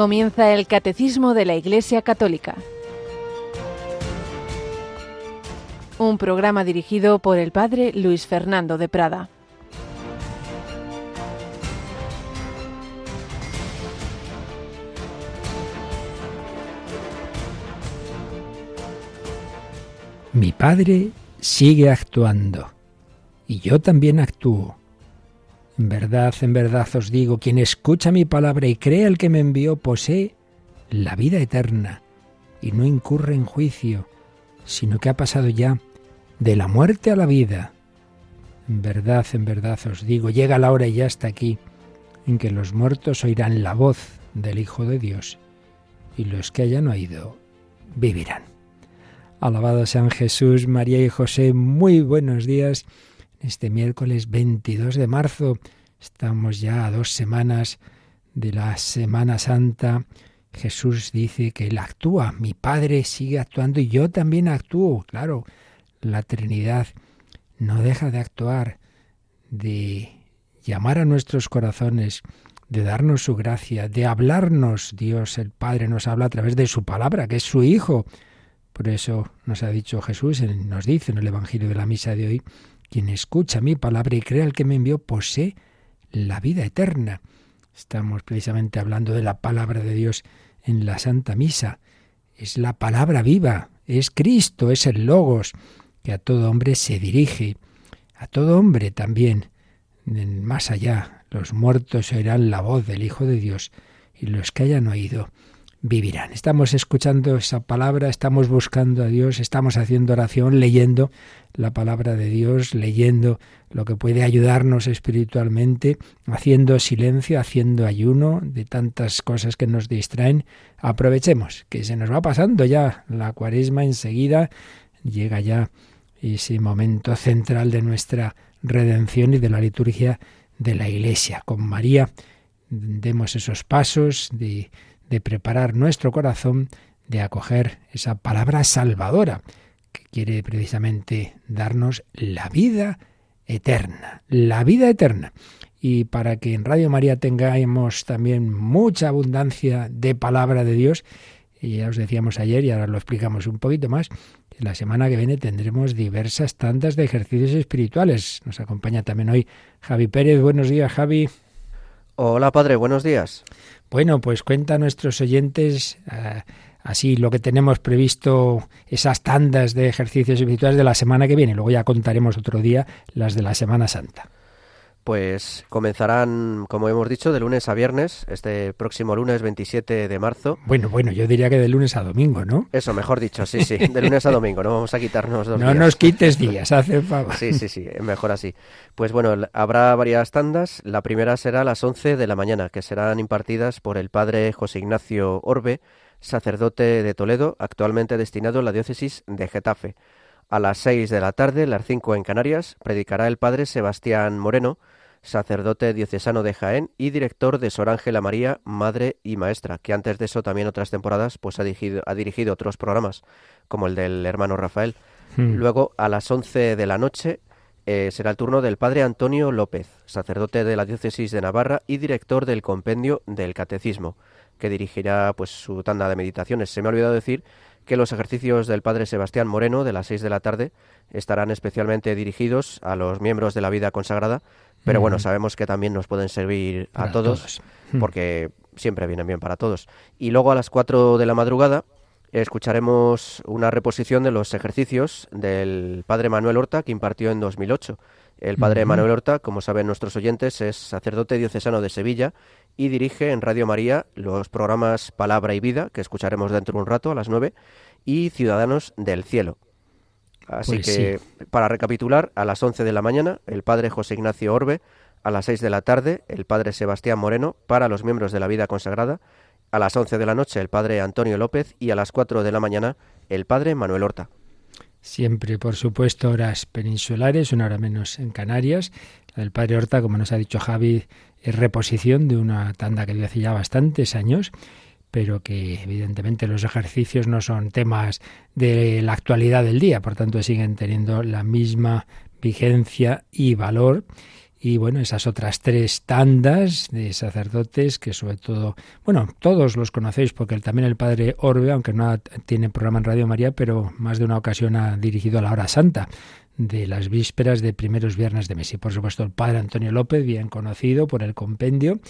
Comienza el Catecismo de la Iglesia Católica. Un programa dirigido por el Padre Luis Fernando de Prada. Mi Padre sigue actuando y yo también actúo. En verdad, en verdad os digo, quien escucha mi palabra y cree al que me envió posee la vida eterna y no incurre en juicio, sino que ha pasado ya de la muerte a la vida. En verdad, en verdad os digo, llega la hora y ya está aquí, en que los muertos oirán la voz del Hijo de Dios, y los que hayan oído vivirán. Alabado sean Jesús, María y José, muy buenos días este miércoles 22 de marzo. Estamos ya a dos semanas de la Semana Santa. Jesús dice que Él actúa, mi Padre sigue actuando y yo también actúo. Claro, la Trinidad no deja de actuar, de llamar a nuestros corazones, de darnos su gracia, de hablarnos. Dios el Padre nos habla a través de su palabra, que es su Hijo. Por eso nos ha dicho Jesús, nos dice en el Evangelio de la Misa de hoy, quien escucha mi palabra y cree al que me envió posee la vida eterna. Estamos precisamente hablando de la palabra de Dios en la Santa Misa. Es la palabra viva, es Cristo, es el Logos, que a todo hombre se dirige, a todo hombre también. Más allá, los muertos oirán la voz del Hijo de Dios y los que hayan oído vivirán. Estamos escuchando esa palabra, estamos buscando a Dios, estamos haciendo oración, leyendo la palabra de Dios, leyendo lo que puede ayudarnos espiritualmente, haciendo silencio, haciendo ayuno de tantas cosas que nos distraen. Aprovechemos que se nos va pasando ya la cuaresma enseguida, llega ya ese momento central de nuestra redención y de la liturgia de la Iglesia. Con María demos esos pasos de de preparar nuestro corazón, de acoger esa palabra salvadora que quiere precisamente darnos la vida eterna, la vida eterna. Y para que en Radio María tengamos también mucha abundancia de palabra de Dios, y ya os decíamos ayer y ahora lo explicamos un poquito más, la semana que viene tendremos diversas tantas de ejercicios espirituales. Nos acompaña también hoy Javi Pérez. Buenos días, Javi. Hola, padre, buenos días. Bueno, pues cuenta a nuestros oyentes eh, así lo que tenemos previsto, esas tandas de ejercicios espirituales de la semana que viene. Luego ya contaremos otro día las de la Semana Santa pues comenzarán, como hemos dicho, de lunes a viernes, este próximo lunes 27 de marzo. Bueno, bueno, yo diría que de lunes a domingo, ¿no? Eso, mejor dicho, sí, sí, de lunes a domingo, no vamos a quitarnos dos No nos quites días, hace favor. Sí, sí, sí, mejor así. Pues bueno, habrá varias tandas. La primera será a las 11 de la mañana, que serán impartidas por el padre José Ignacio Orbe, sacerdote de Toledo, actualmente destinado en la diócesis de Getafe. A las 6 de la tarde, las 5 en Canarias, predicará el padre Sebastián Moreno, sacerdote diocesano de Jaén y director de Sor Ángela María, madre y maestra, que antes de eso también otras temporadas pues ha dirigido, ha dirigido otros programas, como el del hermano Rafael. Hmm. Luego, a las 11 de la noche, eh, será el turno del padre Antonio López, sacerdote de la diócesis de Navarra y director del compendio del Catecismo, que dirigirá pues su tanda de meditaciones. Se me ha olvidado decir que los ejercicios del padre Sebastián Moreno de las 6 de la tarde estarán especialmente dirigidos a los miembros de la vida consagrada pero bueno, sabemos que también nos pueden servir a todos, porque siempre vienen bien para todos. Y luego a las 4 de la madrugada escucharemos una reposición de los ejercicios del padre Manuel Horta que impartió en 2008. El padre Manuel Horta, como saben nuestros oyentes, es sacerdote diocesano de Sevilla y dirige en Radio María los programas Palabra y Vida, que escucharemos dentro de un rato a las 9, y Ciudadanos del Cielo. Así pues que, para recapitular, a las 11 de la mañana, el padre José Ignacio Orbe, a las 6 de la tarde, el padre Sebastián Moreno, para los miembros de la vida consagrada, a las 11 de la noche, el padre Antonio López, y a las 4 de la mañana, el padre Manuel Horta. Siempre, por supuesto, horas peninsulares, una hora menos en Canarias. La del padre Horta, como nos ha dicho Javi, es reposición de una tanda que dio hace ya bastantes años pero que evidentemente los ejercicios no son temas de la actualidad del día, por tanto siguen teniendo la misma vigencia y valor. Y bueno, esas otras tres tandas de sacerdotes que sobre todo, bueno, todos los conocéis porque también el padre Orbe, aunque no tiene programa en Radio María, pero más de una ocasión ha dirigido a la hora santa de las vísperas de primeros viernes de mes. Y por supuesto el padre Antonio López, bien conocido por el compendio,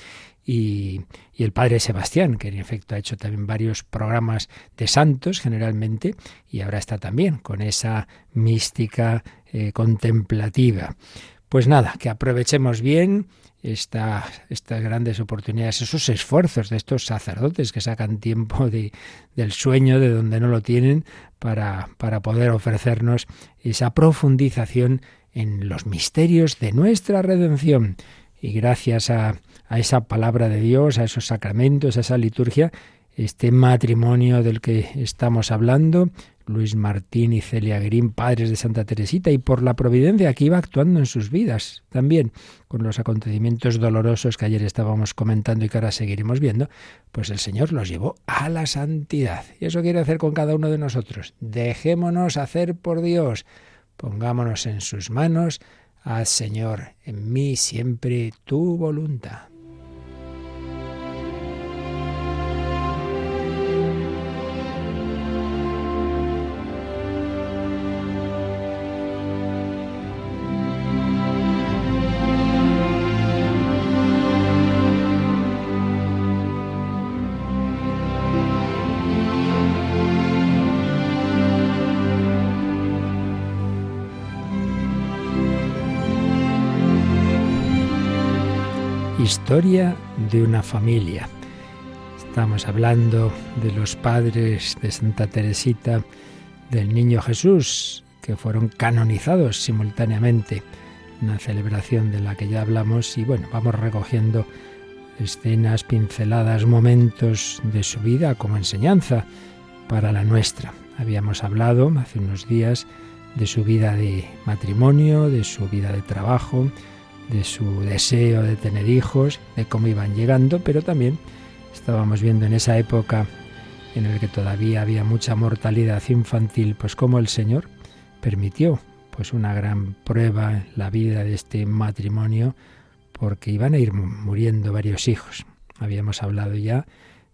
y, y, el padre Sebastián, que en efecto ha hecho también varios programas de santos generalmente, y ahora está también con esa mística eh, contemplativa. Pues nada, que aprovechemos bien esta, estas grandes oportunidades, esos esfuerzos de estos sacerdotes que sacan tiempo de, del sueño, de donde no lo tienen, para, para poder ofrecernos esa profundización en los misterios de nuestra redención. Y gracias a esa palabra de Dios, a esos sacramentos, a esa liturgia, este matrimonio del que estamos hablando, Luis Martín y Celia Green, padres de Santa Teresita, y por la providencia que iba actuando en sus vidas también, con los acontecimientos dolorosos que ayer estábamos comentando y que ahora seguiremos viendo, pues el Señor los llevó a la santidad. Y eso quiere hacer con cada uno de nosotros. Dejémonos hacer por Dios, pongámonos en sus manos, haz Señor en mí siempre tu voluntad. Historia de una familia. Estamos hablando de los padres de Santa Teresita, del Niño Jesús, que fueron canonizados simultáneamente, una celebración de la que ya hablamos y bueno, vamos recogiendo escenas, pinceladas, momentos de su vida como enseñanza para la nuestra. Habíamos hablado hace unos días de su vida de matrimonio, de su vida de trabajo, de su deseo de tener hijos, de cómo iban llegando, pero también estábamos viendo en esa época en la que todavía había mucha mortalidad infantil, pues cómo el Señor permitió pues una gran prueba en la vida de este matrimonio porque iban a ir muriendo varios hijos. Habíamos hablado ya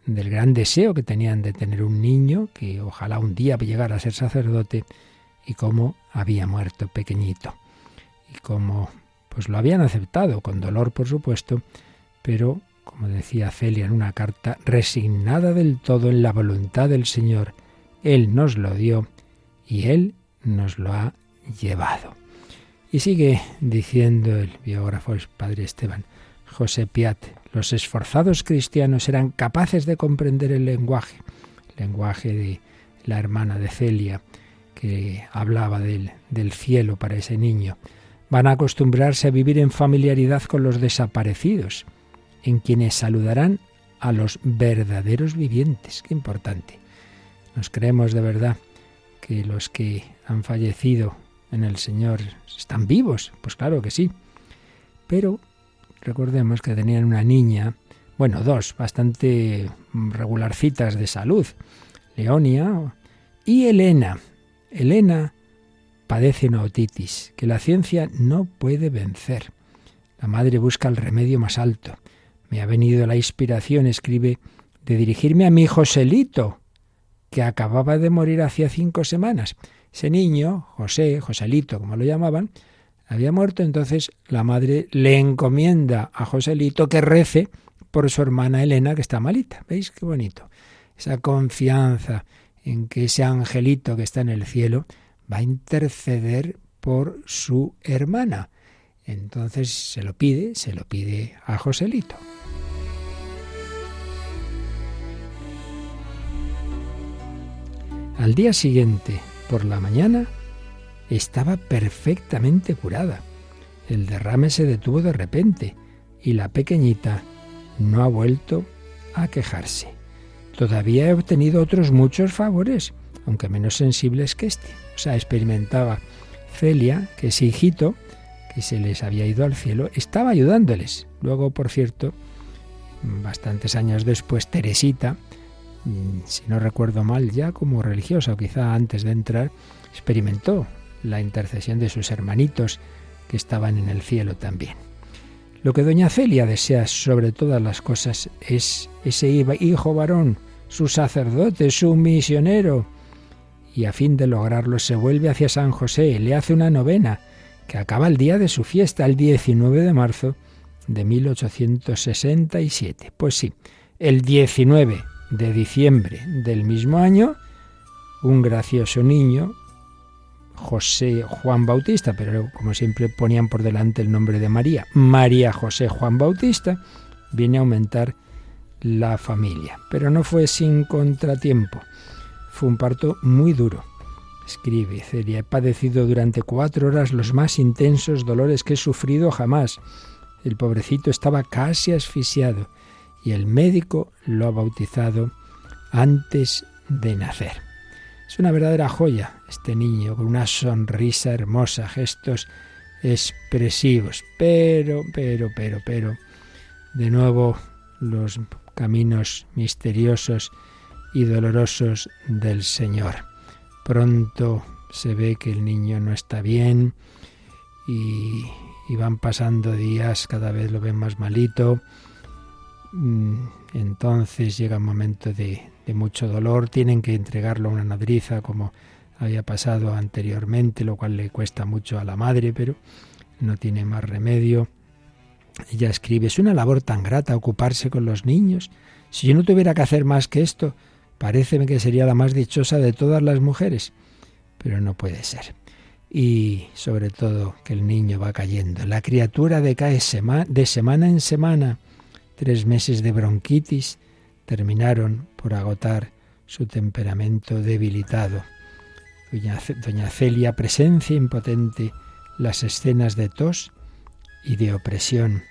del gran deseo que tenían de tener un niño que ojalá un día llegara a ser sacerdote y cómo había muerto pequeñito y cómo pues lo habían aceptado, con dolor por supuesto, pero, como decía Celia en una carta, resignada del todo en la voluntad del Señor. Él nos lo dio y Él nos lo ha llevado. Y sigue diciendo el biógrafo, el padre Esteban, José Piat, los esforzados cristianos eran capaces de comprender el lenguaje, el lenguaje de la hermana de Celia, que hablaba del, del cielo para ese niño. Van a acostumbrarse a vivir en familiaridad con los desaparecidos, en quienes saludarán a los verdaderos vivientes. Qué importante. Nos creemos de verdad que los que han fallecido en el Señor están vivos. Pues claro que sí. Pero recordemos que tenían una niña, bueno, dos, bastante regularcitas de salud, Leonia y Elena. Elena padece una otitis que la ciencia no puede vencer. La madre busca el remedio más alto. Me ha venido la inspiración, escribe, de dirigirme a mi Joselito, que acababa de morir hacía cinco semanas. Ese niño, José, Joselito, como lo llamaban, había muerto, entonces la madre le encomienda a Joselito que rece por su hermana Elena, que está malita. ¿Veis qué bonito? Esa confianza en que ese angelito que está en el cielo va a interceder por su hermana. Entonces se lo pide, se lo pide a Joselito. Al día siguiente, por la mañana, estaba perfectamente curada. El derrame se detuvo de repente y la pequeñita no ha vuelto a quejarse. Todavía he obtenido otros muchos favores, aunque menos sensibles que este. O sea, experimentaba Celia que ese hijito, que se les había ido al cielo, estaba ayudándoles. Luego, por cierto, bastantes años después, Teresita, mm, si no recuerdo mal, ya como religiosa, o quizá antes de entrar, experimentó la intercesión de sus hermanitos que estaban en el cielo también. Lo que doña Celia desea sobre todas las cosas es ese hijo varón, su sacerdote, su misionero. Y a fin de lograrlo se vuelve hacia San José, le hace una novena, que acaba el día de su fiesta, el 19 de marzo de 1867. Pues sí, el 19 de diciembre del mismo año, un gracioso niño, José Juan Bautista, pero como siempre ponían por delante el nombre de María, María José Juan Bautista, viene a aumentar la familia. Pero no fue sin contratiempo. Fue un parto muy duro. Escribe Celia, he padecido durante cuatro horas los más intensos dolores que he sufrido jamás. El pobrecito estaba casi asfixiado y el médico lo ha bautizado antes de nacer. Es una verdadera joya este niño, con una sonrisa hermosa, gestos expresivos, pero, pero, pero, pero, de nuevo los caminos misteriosos y dolorosos del Señor. Pronto se ve que el niño no está bien y, van pasando días, cada vez lo ven más malito. Mm, entonces llega un momento de, de mucho dolor, tienen que entregarlo a una nodriza como había pasado anteriormente, lo cual le cuesta mucho a la madre, pero no tiene más remedio. Ella escribe, es una labor tan grata ocuparse con los niños. Si yo no tuviera que hacer más que esto, Parece que sería la más dichosa de todas las mujeres, pero no puede ser. Y sobre todo que el niño va cayendo. La criatura decae de semana en semana. Tres meses de bronquitis terminaron por agotar su temperamento debilitado. Doña, Doña Celia presencia impotente las escenas de tos y de opresión.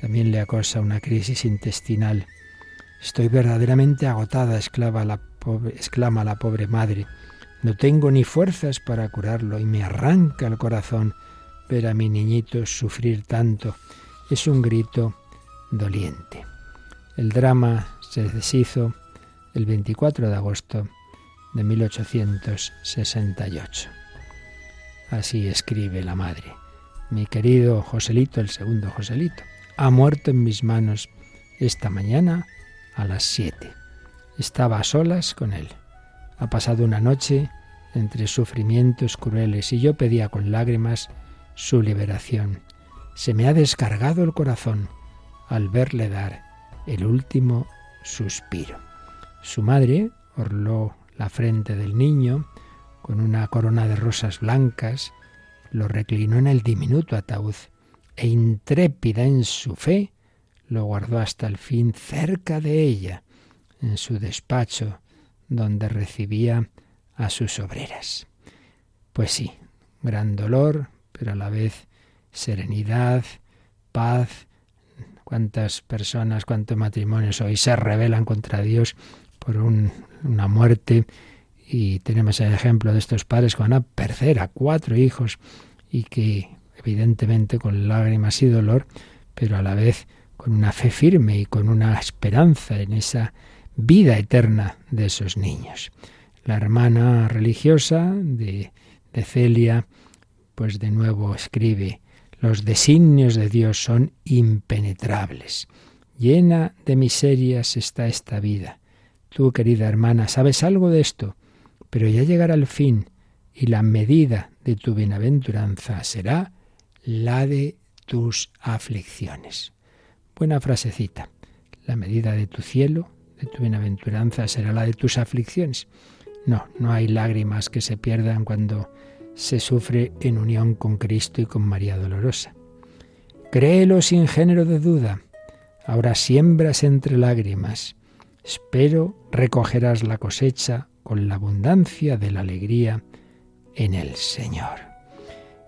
También le acosa una crisis intestinal. Estoy verdaderamente agotada, exclama la, pobre, la pobre madre. No tengo ni fuerzas para curarlo y me arranca el corazón ver a mi niñito sufrir tanto. Es un grito doliente. El drama se deshizo el 24 de agosto de 1868. Así escribe la madre. Mi querido Joselito, el segundo Joselito, ha muerto en mis manos esta mañana a las siete. Estaba a solas con él. Ha pasado una noche entre sufrimientos crueles y yo pedía con lágrimas su liberación. Se me ha descargado el corazón al verle dar el último suspiro. Su madre orló la frente del niño con una corona de rosas blancas, lo reclinó en el diminuto ataúd e intrépida en su fe, lo guardó hasta el fin cerca de ella, en su despacho, donde recibía a sus obreras. Pues sí, gran dolor, pero a la vez serenidad, paz. Cuántas personas, cuántos matrimonios hoy se rebelan contra Dios por una muerte y tenemos el ejemplo de estos padres con una tercera, cuatro hijos y que evidentemente con lágrimas y dolor, pero a la vez con una fe firme y con una esperanza en esa vida eterna de esos niños. La hermana religiosa de, de Celia, pues de nuevo escribe, los designios de Dios son impenetrables. Llena de miserias está esta vida. Tú, querida hermana, sabes algo de esto, pero ya llegará el fin y la medida de tu bienaventuranza será la de tus aflicciones. Buena frasecita. La medida de tu cielo, de tu bienaventuranza, será la de tus aflicciones. No, no hay lágrimas que se pierdan cuando se sufre en unión con Cristo y con María Dolorosa. Créelo sin género de duda. Ahora siembras entre lágrimas. Espero recogerás la cosecha con la abundancia de la alegría en el Señor.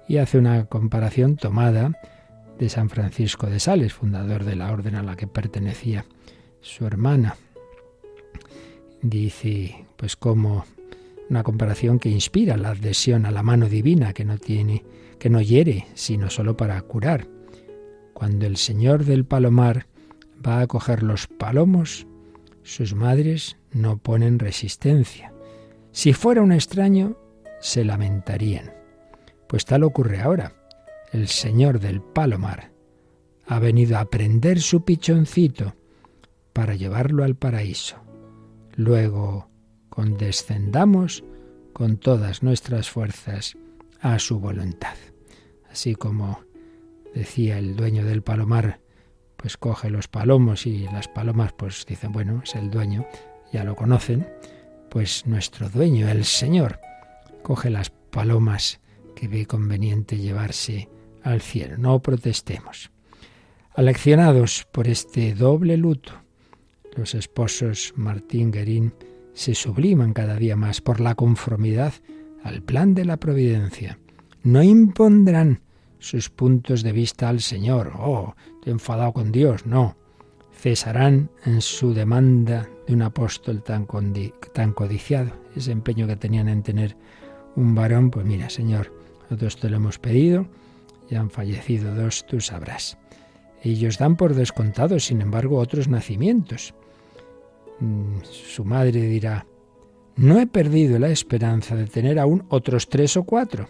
Y hace una comparación tomada de San Francisco de Sales, fundador de la orden a la que pertenecía su hermana. Dice, pues como una comparación que inspira la adhesión a la mano divina, que no tiene, que no hiere, sino solo para curar. Cuando el Señor del Palomar va a coger los palomos, sus madres no ponen resistencia. Si fuera un extraño, se lamentarían. Pues tal ocurre ahora el Señor del Palomar, ha venido a prender su pichoncito para llevarlo al paraíso. Luego condescendamos con todas nuestras fuerzas a su voluntad. Así como decía el dueño del palomar, pues coge los palomos y las palomas pues dicen, bueno, es el dueño, ya lo conocen, pues nuestro dueño, el Señor, coge las palomas que ve conveniente llevarse al cielo. No protestemos. Aleccionados por este doble luto, los esposos Martín Guerín se subliman cada día más por la conformidad al plan de la providencia. No impondrán sus puntos de vista al Señor. Oh, estoy enfadado con Dios. No. Cesarán en su demanda de un apóstol tan, tan codiciado. Ese empeño que tenían en tener un varón, pues mira, Señor, nosotros te lo hemos pedido, ya han fallecido dos, tú sabrás. Ellos dan por descontados, sin embargo, otros nacimientos. Mm, su madre dirá, no he perdido la esperanza de tener aún otros tres o cuatro,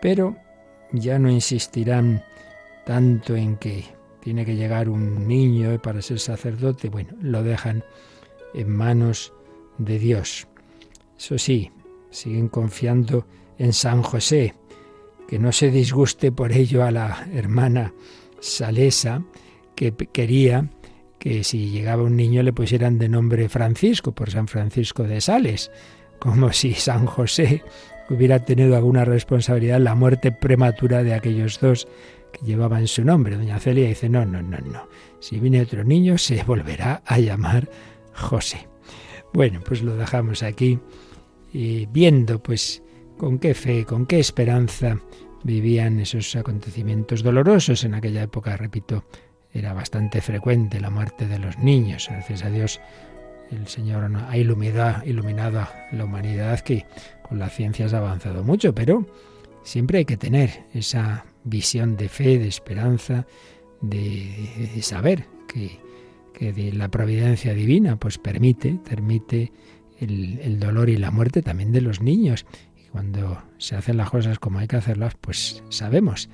pero ya no insistirán tanto en que tiene que llegar un niño para ser sacerdote. Bueno, lo dejan en manos de Dios. Eso sí, siguen confiando en San José, que no se disguste por ello a la hermana Salesa, que quería que si llegaba un niño le pusieran de nombre Francisco, por San Francisco de Sales, como si San José hubiera tenido alguna responsabilidad en la muerte prematura de aquellos dos que llevaban su nombre. Doña Celia dice, no, no, no, no. Si viene otro niño se volverá a llamar José. Bueno, pues lo dejamos aquí y viendo pues con qué fe, con qué esperanza vivían esos acontecimientos dolorosos en aquella época, repito, era bastante frecuente la muerte de los niños. Gracias a Dios el Señor ha iluminado, iluminado la humanidad que con la ciencia ha avanzado mucho, pero siempre hay que tener esa visión de fe, de esperanza, de, saber que, que la providencia divina pues permite, permite el, el, dolor y la muerte también de los niños. Cuando se hacen las cosas como hay que hacerlas, pues sabemos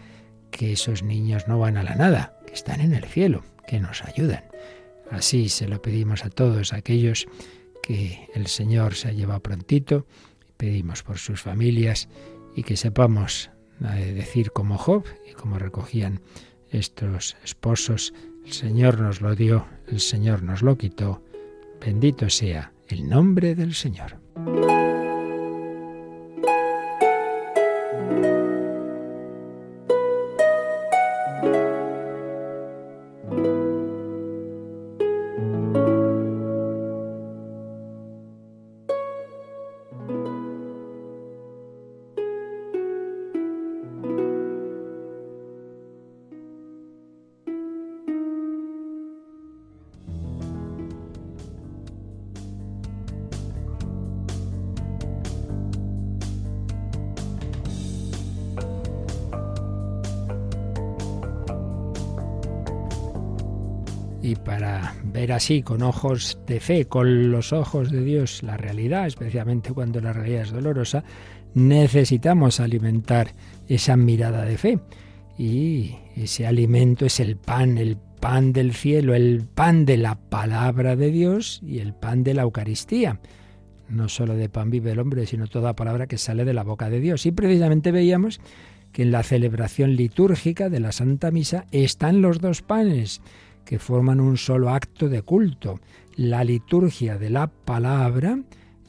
que esos niños no van a la nada, que están en el cielo, que nos ayudan. Así se lo pedimos a todos aquellos que el Señor se ha llevado prontito, pedimos por sus familias y que sepamos eh, decir como Job y como recogían estos esposos, el Señor nos lo dio, el Señor nos lo quitó, bendito sea el nombre del Señor. Ver así con ojos de fe, con los ojos de Dios, la realidad, especialmente cuando la realidad es dolorosa, necesitamos alimentar esa mirada de fe. Y ese alimento es el pan, el pan del cielo, el pan de la palabra de Dios y el pan de la Eucaristía. No solo de pan vive el hombre, sino toda palabra que sale de la boca de Dios. Y precisamente veíamos que en la celebración litúrgica de la Santa Misa están los dos panes que forman un solo acto de culto, la liturgia de la palabra,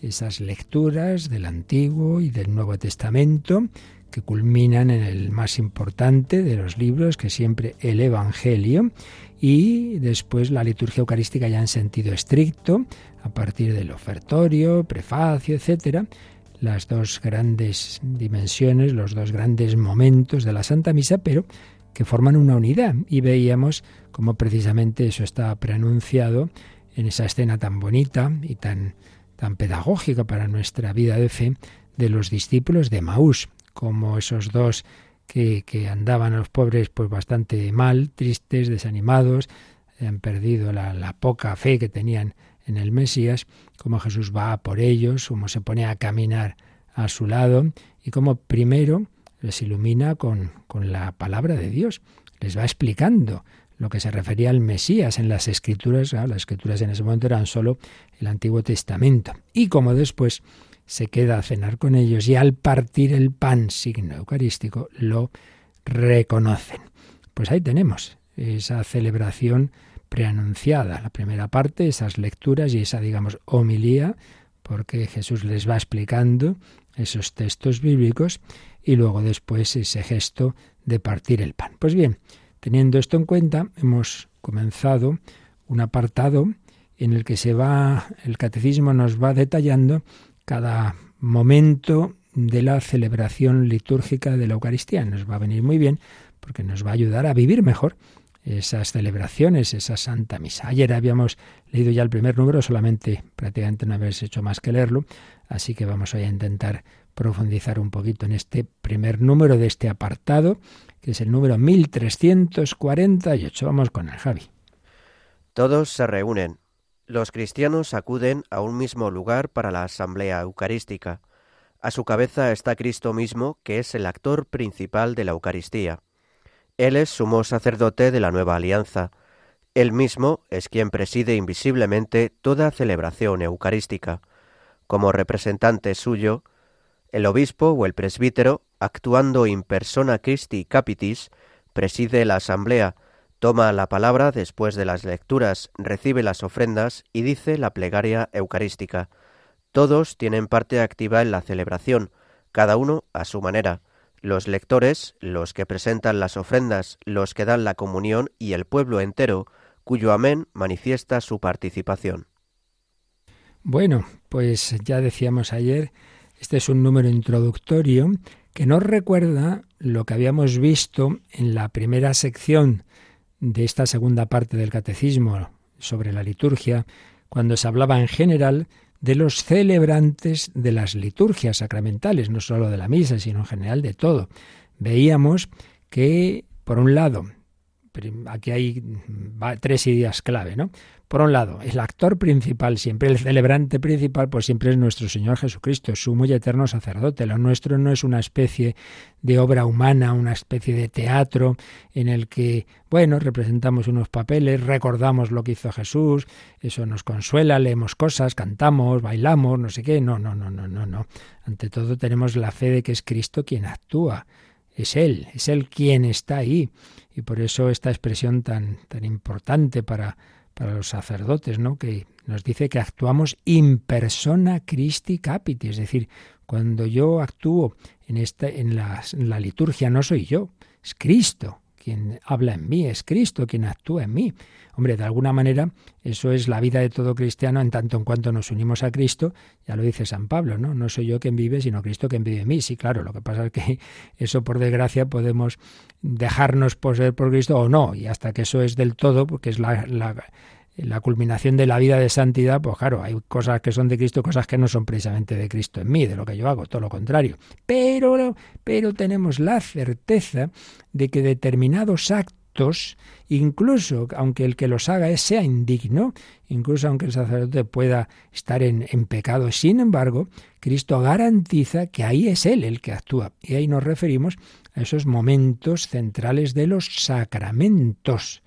esas lecturas del Antiguo y del Nuevo Testamento, que culminan en el más importante de los libros, que siempre el Evangelio, y después la liturgia eucarística ya en sentido estricto, a partir del ofertorio, prefacio, etcétera, las dos grandes dimensiones, los dos grandes momentos de la Santa Misa, pero que forman una unidad. Y veíamos cómo precisamente eso está preanunciado en esa escena tan bonita y tan, tan pedagógica para nuestra vida de fe de los discípulos de Maús, como esos dos que, que andaban a los pobres pues bastante mal, tristes, desanimados, han perdido la, la poca fe que tenían en el Mesías, como Jesús va por ellos, como se pone a caminar a su lado y como primero les ilumina con, con la palabra de Dios, les va explicando lo que se refería al Mesías en las escrituras. las escrituras en ese momento eran solo el Antiguo Testamento. Y como después se queda a cenar con ellos y al partir el pan, signo eucarístico, lo reconocen. Pues ahí tenemos esa celebración preanunciada. La primera parte, esas lecturas y esa, digamos, homilía, porque Jesús les va explicando esos textos bíblicos y luego después ese gesto de partir el pan. Pues bien, teniendo esto en cuenta, hemos comenzado un apartado en el que se va, el catecismo nos va detallando cada momento de la celebración litúrgica de la Eucaristía. Nos va a venir muy bien porque nos va a ayudar a vivir mejor esas celebraciones, esa Santa Misa. Ayer habíamos leído ya el primer número, solamente prácticamente no habéis hecho más que leerlo, así que vamos hoy a intentar profundizar un poquito en este primer número de este apartado, es el número 1348. Vamos con el Javi. Todos se reúnen. Los cristianos acuden a un mismo lugar para la asamblea eucarística. A su cabeza está Cristo mismo, que es el actor principal de la Eucaristía. Él es sumo sacerdote de la nueva alianza. Él mismo es quien preside invisiblemente toda celebración eucarística. Como representante suyo, el obispo o el presbítero, actuando in persona Christi Capitis, preside la asamblea, toma la palabra después de las lecturas, recibe las ofrendas y dice la plegaria eucarística. Todos tienen parte activa en la celebración, cada uno a su manera los lectores, los que presentan las ofrendas, los que dan la comunión y el pueblo entero, cuyo amén manifiesta su participación. Bueno, pues ya decíamos ayer, este es un número introductorio que nos recuerda lo que habíamos visto en la primera sección de esta segunda parte del catecismo sobre la liturgia, cuando se hablaba en general de los celebrantes de las liturgias sacramentales, no solo de la misa, sino en general de todo. Veíamos que, por un lado, aquí hay tres ideas clave, ¿no? Por un lado, el actor principal, siempre el celebrante principal, pues siempre es nuestro Señor Jesucristo, sumo y eterno sacerdote. Lo nuestro no es una especie de obra humana, una especie de teatro en el que, bueno, representamos unos papeles, recordamos lo que hizo Jesús, eso nos consuela, leemos cosas, cantamos, bailamos, no sé qué. No, no, no, no, no, no. Ante todo tenemos la fe de que es Cristo quien actúa. Es Él, es Él quien está ahí. Y por eso esta expresión tan, tan importante para para los sacerdotes, ¿no? Que nos dice que actuamos in persona Christi capiti, es decir, cuando yo actúo en esta en la, en la liturgia no soy yo, es Cristo quien habla en mí, es Cristo quien actúa en mí. Hombre, de alguna manera eso es la vida de todo cristiano en tanto en cuanto nos unimos a Cristo, ya lo dice San Pablo, ¿no? No soy yo quien vive, sino Cristo quien vive en mí. Sí, claro, lo que pasa es que eso por desgracia podemos dejarnos poseer por Cristo o no, y hasta que eso es del todo, porque es la, la culminación de la vida de santidad, pues claro, hay cosas que son de Cristo, cosas que no son precisamente de Cristo en mí, de lo que yo hago, todo lo contrario. Pero, pero tenemos la certeza de que determinados actos, incluso aunque el que los haga sea indigno, incluso aunque el sacerdote pueda estar en, en pecado, sin embargo, Cristo garantiza que ahí es Él el que actúa. Y ahí nos referimos a esos momentos centrales de los sacramentos.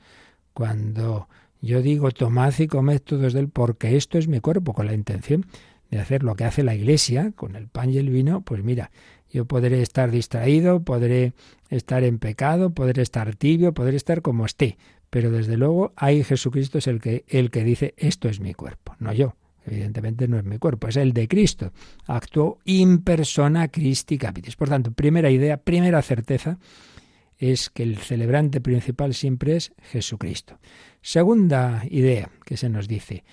Cuando yo digo, tomad y comed todos de él, porque esto es mi cuerpo, con la intención de hacer lo que hace la Iglesia con el pan y el vino, pues mira, yo podré estar distraído, podré estar en pecado, podré estar tibio, podré estar como esté, pero desde luego ahí Jesucristo es el que, el que dice, esto es mi cuerpo, no yo. Evidentemente no es mi cuerpo, es el de Cristo. Actuó in persona Christi Capitis. Por tanto, primera idea, primera certeza, es que el celebrante principal siempre es Jesucristo. Segunda idea que se nos dice,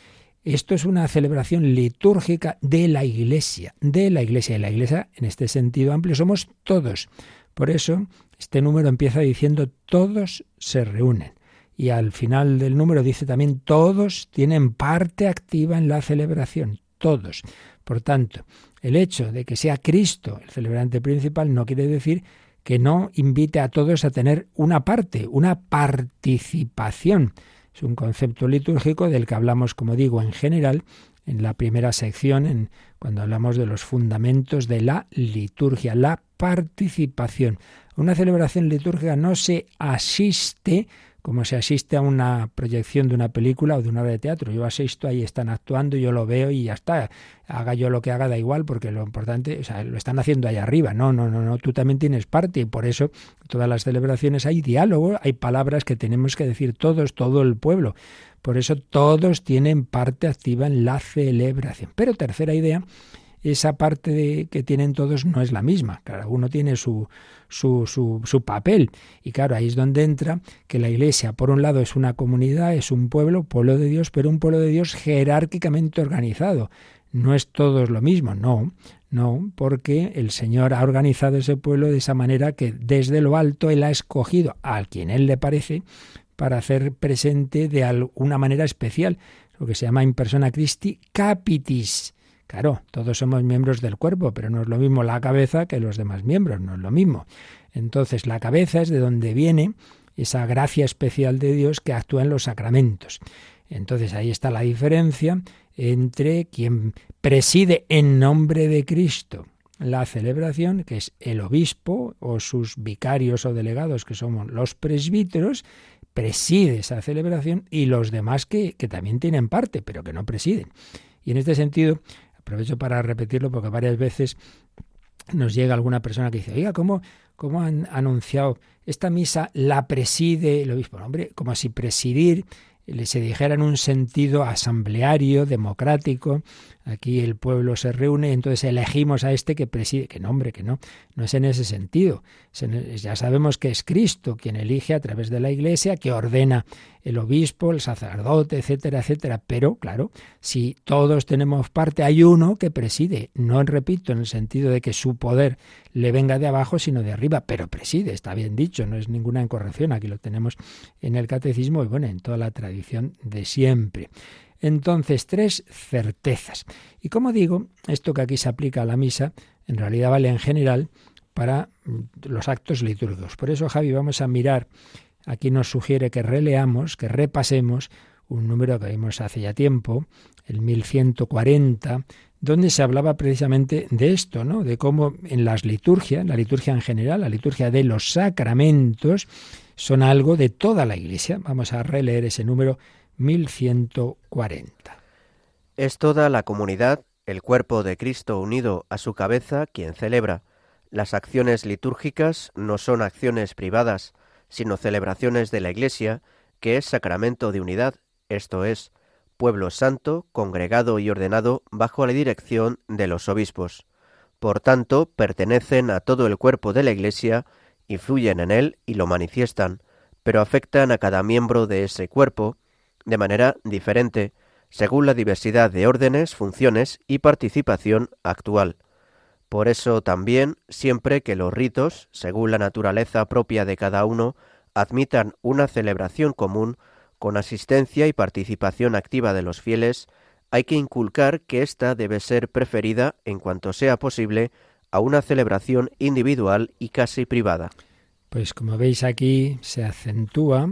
esto es una celebración litúrgica de la Iglesia, de la Iglesia. Y la Iglesia, en este sentido amplio, somos todos. Por eso, este número empieza diciendo todos se reúnen. Y al final del número dice también todos tienen parte activa en la celebración, todos. Por tanto, el hecho de que sea Cristo el celebrante principal no quiere decir que no invite a todos a tener una parte, una participación es un concepto litúrgico del que hablamos, como digo, en general en la primera sección, en, cuando hablamos de los fundamentos de la liturgia, la participación. Una celebración litúrgica no se asiste como se asiste a una proyección de una película o de una obra de teatro. Yo asisto, ahí están actuando, yo lo veo y ya está. Haga yo lo que haga, da igual, porque lo importante, o sea, lo están haciendo allá arriba. No, no, no, no, tú también tienes parte y por eso en todas las celebraciones hay diálogo, hay palabras que tenemos que decir todos, todo el pueblo. Por eso todos tienen parte activa en la celebración. Pero tercera idea, esa parte que tienen todos no es la misma. Cada uno tiene su, su, su, papel. Y claro, ahí es donde entra que la Iglesia, por un lado, es una comunidad, es un pueblo, pueblo de Dios, pero un pueblo de Dios jerárquicamente organizado. No es todos lo mismo, no, no, porque el Señor ha organizado ese pueblo de esa manera que desde lo alto Él ha escogido a quien Él le parece para hacer presente de alguna manera especial, lo que se llama in persona Christi capitis, Claro, todos somos miembros del cuerpo, pero no es lo mismo la cabeza que los demás miembros, no es lo mismo. Entonces, la cabeza es de donde viene esa gracia especial de Dios que actúa en los sacramentos. Entonces, ahí está la diferencia entre quien preside en nombre de Cristo la celebración, que es el obispo o sus vicarios o delegados, que somos los presbíteros, preside esa celebración y los demás que, que también tienen parte, pero que no presiden. Y en este sentido, Aprovecho para repetirlo porque varias veces nos llega alguna persona que dice, oiga, ¿cómo, cómo han anunciado esta misa la preside el obispo? Hombre, como si presidir se dijera en un sentido asambleario, democrático, aquí el pueblo se reúne entonces elegimos a este que preside, que no, hombre, que no, no es en ese sentido. Ya sabemos que es Cristo quien elige a través de la Iglesia, que ordena el obispo, el sacerdote, etcétera, etcétera. Pero, claro, si todos tenemos parte, hay uno que preside. No repito en el sentido de que su poder le venga de abajo, sino de arriba, pero preside, está bien dicho, no es ninguna incorrección. Aquí lo tenemos en el catecismo y bueno, en toda la tradición de siempre. Entonces, tres certezas. Y como digo, esto que aquí se aplica a la misa, en realidad vale en general para mm, los actos litúrgicos. Por eso, Javi, vamos a mirar Aquí nos sugiere que releamos, que repasemos un número que vimos hace ya tiempo, el 1140, donde se hablaba precisamente de esto, ¿no? De cómo en las liturgias, la liturgia en general, la liturgia de los sacramentos, son algo de toda la Iglesia. Vamos a releer ese número 1140. Es toda la comunidad, el cuerpo de Cristo unido a su cabeza, quien celebra. Las acciones litúrgicas no son acciones privadas, sino celebraciones de la Iglesia, que es sacramento de unidad, esto es, pueblo santo, congregado y ordenado bajo la dirección de los obispos. Por tanto, pertenecen a todo el cuerpo de la Iglesia, influyen en él y lo manifiestan, pero afectan a cada miembro de ese cuerpo de manera diferente, según la diversidad de órdenes, funciones y participación actual. Por eso también, siempre que los ritos, según la naturaleza propia de cada uno, admitan una celebración común, con asistencia y participación activa de los fieles, hay que inculcar que ésta debe ser preferida, en cuanto sea posible, a una celebración individual y casi privada. Pues como veis aquí se acentúa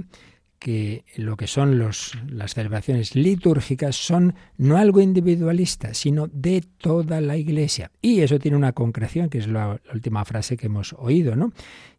que lo que son los, las celebraciones litúrgicas son no algo individualista, sino de toda la Iglesia. Y eso tiene una concreción, que es la, la, última frase que hemos oído, ¿no?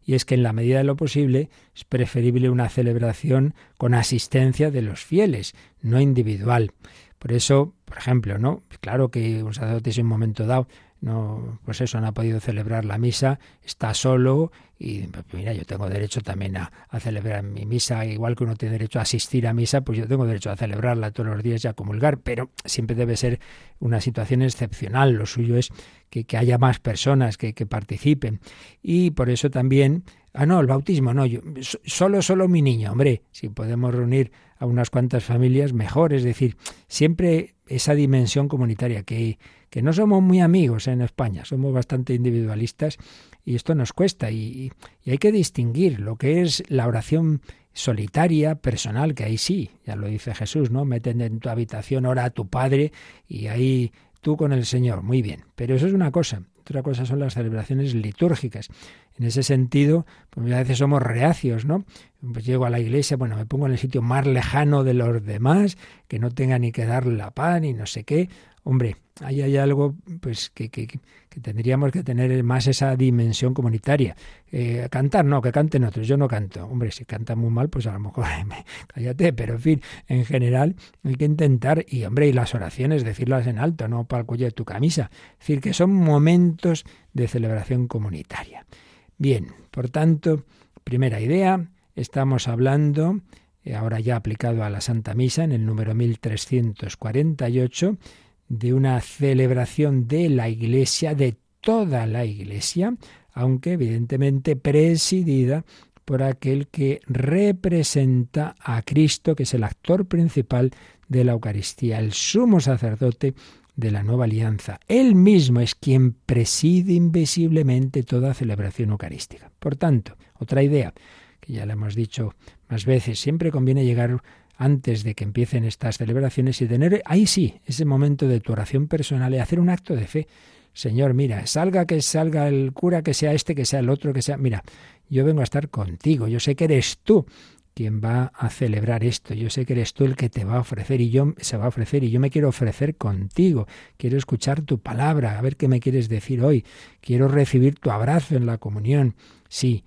Y es que en la medida de lo posible es preferible una celebración con asistencia de los fieles, no individual. Por eso, por ejemplo, ¿no? Claro que un sacerdote en un momento dado no, pues eso, no ha podido celebrar la misa, está solo y pues mira, yo tengo derecho también a, celebrar mi misa, igual que uno tiene derecho a asistir a misa, pues yo tengo derecho a celebrarla todos los días y a comulgar, pero siempre debe ser una situación excepcional, lo suyo es que, haya más personas que, que participen. Y por eso también Ah, no, el bautismo, no, yo, solo, solo mi niño, hombre, si podemos reunir a unas cuantas familias, mejor, es decir, siempre esa dimensión comunitaria, que, que no somos muy amigos en España, somos bastante individualistas y esto nos cuesta y, hay que distinguir lo que es la oración solitaria, personal, que ahí sí, ya lo dice Jesús, ¿no? Meten en tu habitación, ora a tu Padre y ahí tú con el Señor, muy bien, pero eso es una cosa. Otra cosa son las celebraciones litúrgicas. En ese sentido, pues a veces somos reacios, ¿no? Pues llego a la iglesia, bueno, me pongo en el sitio más lejano de los demás, que no tenga ni que darle la pan y no sé qué. Hombre, ahí hay algo pues que, tendríamos que tener más esa dimensión comunitaria. Eh, cantar, no, que canten otros, yo no canto. Hombre, si canta muy mal, pues a lo mejor cállate, pero en fin, en general hay que intentar, y hombre, y las oraciones, decirlas en alto, no para el cuello de tu camisa. Es decir, que son momentos de celebración comunitaria. Bien, por tanto, primera idea, estamos hablando, eh, ahora ya aplicado a la Santa Misa, en el número 1348, de una celebración de la Iglesia, de toda la Iglesia, aunque evidentemente presidida por aquel que representa a Cristo, que es el actor principal de la Eucaristía, el sumo sacerdote de la nueva alianza. Él mismo es quien preside invisiblemente toda celebración eucarística. Por tanto, otra idea, que ya la hemos dicho más veces, siempre conviene llegar antes de que empiecen estas celebraciones y tener ahí sí ese momento de tu oración personal y hacer un acto de fe. Señor, mira, salga que salga el cura, que sea este, que sea el otro, que sea... Mira, yo vengo a estar contigo, yo sé que eres tú quien va a celebrar esto, yo sé que eres tú el que te va a ofrecer y yo se va a ofrecer y yo me quiero ofrecer contigo, quiero escuchar tu palabra, a ver qué me quieres decir hoy, quiero recibir tu abrazo en la comunión. Sí,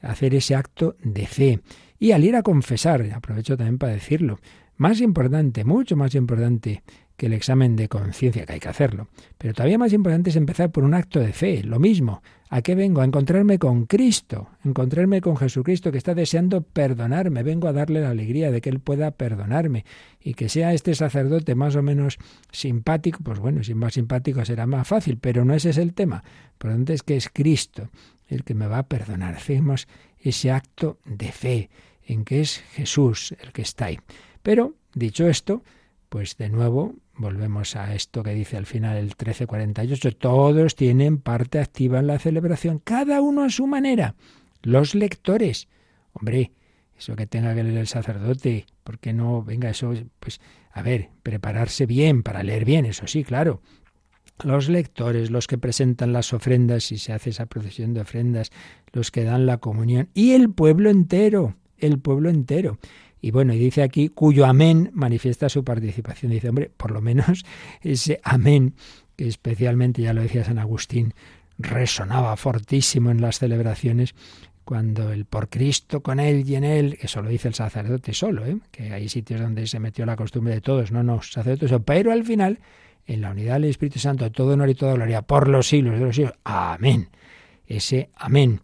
hacer ese acto de fe. Y al ir a confesar, aprovecho también para decirlo, más importante, mucho más importante que el examen de conciencia, que hay que hacerlo, pero todavía más importante es empezar por un acto de fe, lo mismo. ¿A qué vengo? A encontrarme con Cristo, encontrarme con Jesucristo que está deseando perdonarme. Vengo a darle la alegría de que Él pueda perdonarme y que sea este sacerdote más o menos simpático, pues bueno, si más simpático será más fácil, pero no ese es el tema. Lo tanto es que es Cristo el que me va a perdonar. Hacemos ese acto de fe en que es Jesús el que está ahí. Pero, dicho esto, pues de nuevo volvemos a esto que dice al final el 1348, todos tienen parte activa en la celebración, cada uno a su manera. Los lectores, hombre, eso que tenga que leer el sacerdote, porque no, venga, eso, pues, a ver, prepararse bien para leer bien, eso sí, claro, los lectores, los que presentan las ofrendas, si se hace esa procesión de ofrendas, los que dan la comunión, y el pueblo entero, el pueblo entero. Y bueno, y dice aquí, cuyo amén manifiesta su participación. Dice, hombre, por lo menos ese amén, que especialmente, ya lo decía San Agustín, resonaba fortísimo en las celebraciones, cuando el por Cristo con él y en él, eso lo dice el sacerdote solo, ¿eh? que hay sitios donde se metió la costumbre de todos, no, no, sacerdote eso, pero al final en la unidad del Espíritu Santo, todo honor y toda gloria por los siglos de los siglos. Amén. Ese amén,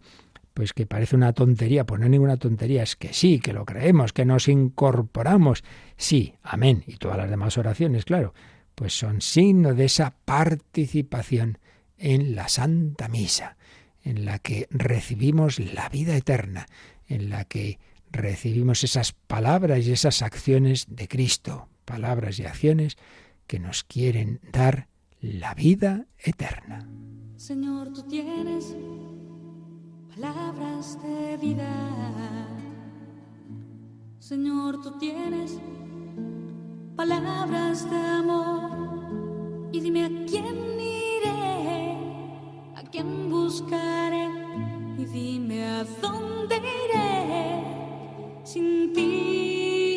pues que parece una tontería, pues no es ninguna tontería, es que sí, que lo creemos, que nos incorporamos. Sí, amén. Y todas las demás oraciones, claro, pues son signo de esa participación en la Santa Misa, en la que recibimos la vida eterna, en la que recibimos esas palabras y esas acciones de Cristo, palabras y acciones que nos quieren dar la vida eterna. Señor, tú tienes palabras de vida. Señor, tú tienes palabras de amor. Y dime a quién iré, a quién buscaré. Y dime a dónde iré sin ti.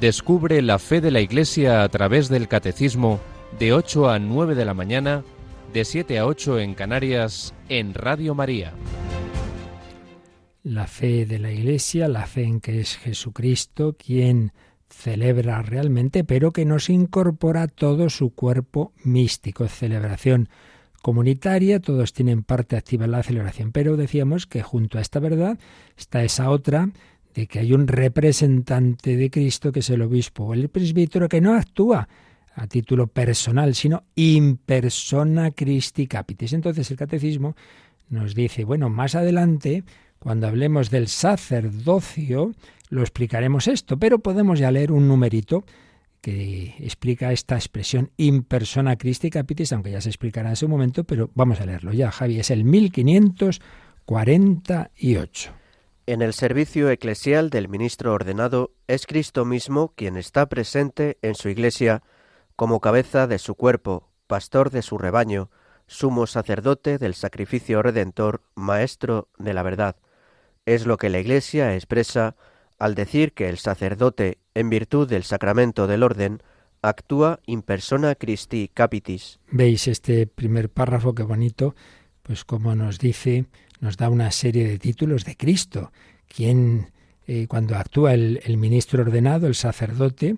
Descubre la fe de la Iglesia a través del Catecismo de 8 a 9 de la mañana, de 7 a 8 en Canarias, en Radio María. La fe de la Iglesia, la fe en que es Jesucristo quien celebra realmente, pero que nos incorpora todo su cuerpo místico, celebración comunitaria, todos tienen parte activa en la celebración, pero decíamos que junto a esta verdad está esa otra de que hay un representante de Cristo que es el obispo o el presbítero que no actúa a título personal, sino in persona Christi capitis. Entonces el catecismo nos dice, bueno, más adelante, cuando hablemos del sacerdocio, lo explicaremos esto, pero podemos ya leer un numerito que explica esta expresión in persona Christi capitis, aunque ya se explicará en su momento, pero vamos a leerlo ya, Javi, es el 1548. En el servicio eclesial del ministro ordenado es Cristo mismo quien está presente en su iglesia como cabeza de su cuerpo, pastor de su rebaño, sumo sacerdote del sacrificio redentor, maestro de la verdad. Es lo que la iglesia expresa al decir que el sacerdote, en virtud del sacramento del orden, actúa in persona Christi capitis. Veis este primer párrafo, qué bonito, pues como nos dice nos da una serie de títulos de Cristo, quien eh, cuando actúa el, el ministro ordenado, el sacerdote,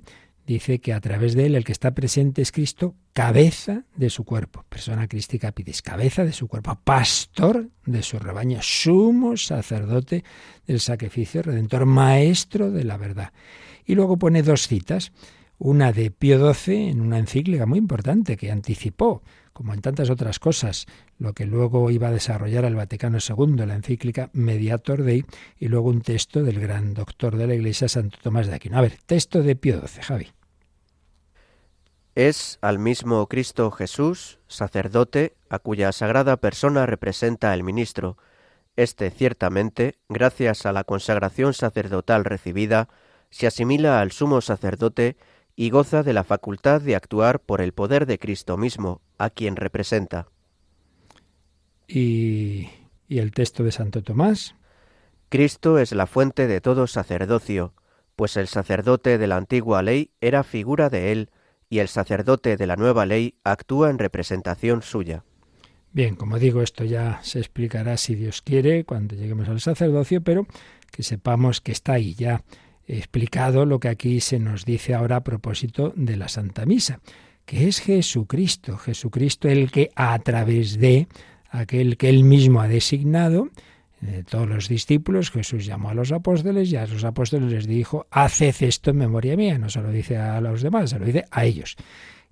dice que a través de él el que está presente es Cristo, cabeza de su cuerpo, persona Christi capitis, cabeza de su cuerpo, pastor de su rebaño, sumo sacerdote del sacrificio redentor, maestro de la verdad. Y luego pone dos citas, una de Pío XII en una encíclica muy importante que anticipó como en tantas otras cosas, lo que luego iba a desarrollar el Vaticano II, la encíclica Mediator Dei, y luego un texto del gran doctor de la Iglesia, Santo Tomás de Aquino. A ver, texto de Pío XII, Javi. Es al mismo Cristo Jesús, sacerdote, a cuya sagrada persona representa el ministro. Este, ciertamente, gracias a la consagración sacerdotal recibida, se asimila al sumo sacerdote y goza de la facultad de actuar por el poder de Cristo mismo, a quien representa. ¿Y, y el texto de Santo Tomás? Cristo es la fuente de todo sacerdocio, pues el sacerdote de la antigua ley era figura de él, y el sacerdote de la nueva ley actúa en representación suya. Bien, como digo, esto ya se explicará si Dios quiere cuando lleguemos al sacerdocio, pero que sepamos que está ahí ya explicado lo que aquí se nos dice ahora a propósito de la Santa Misa, que es Jesucristo, Jesucristo el que a través de aquel que él mismo ha designado, de todos los discípulos, Jesús llamó a los apóstoles y a los apóstoles les dijo, haced esto en memoria mía, no se lo dice a los demás, se lo dice a ellos.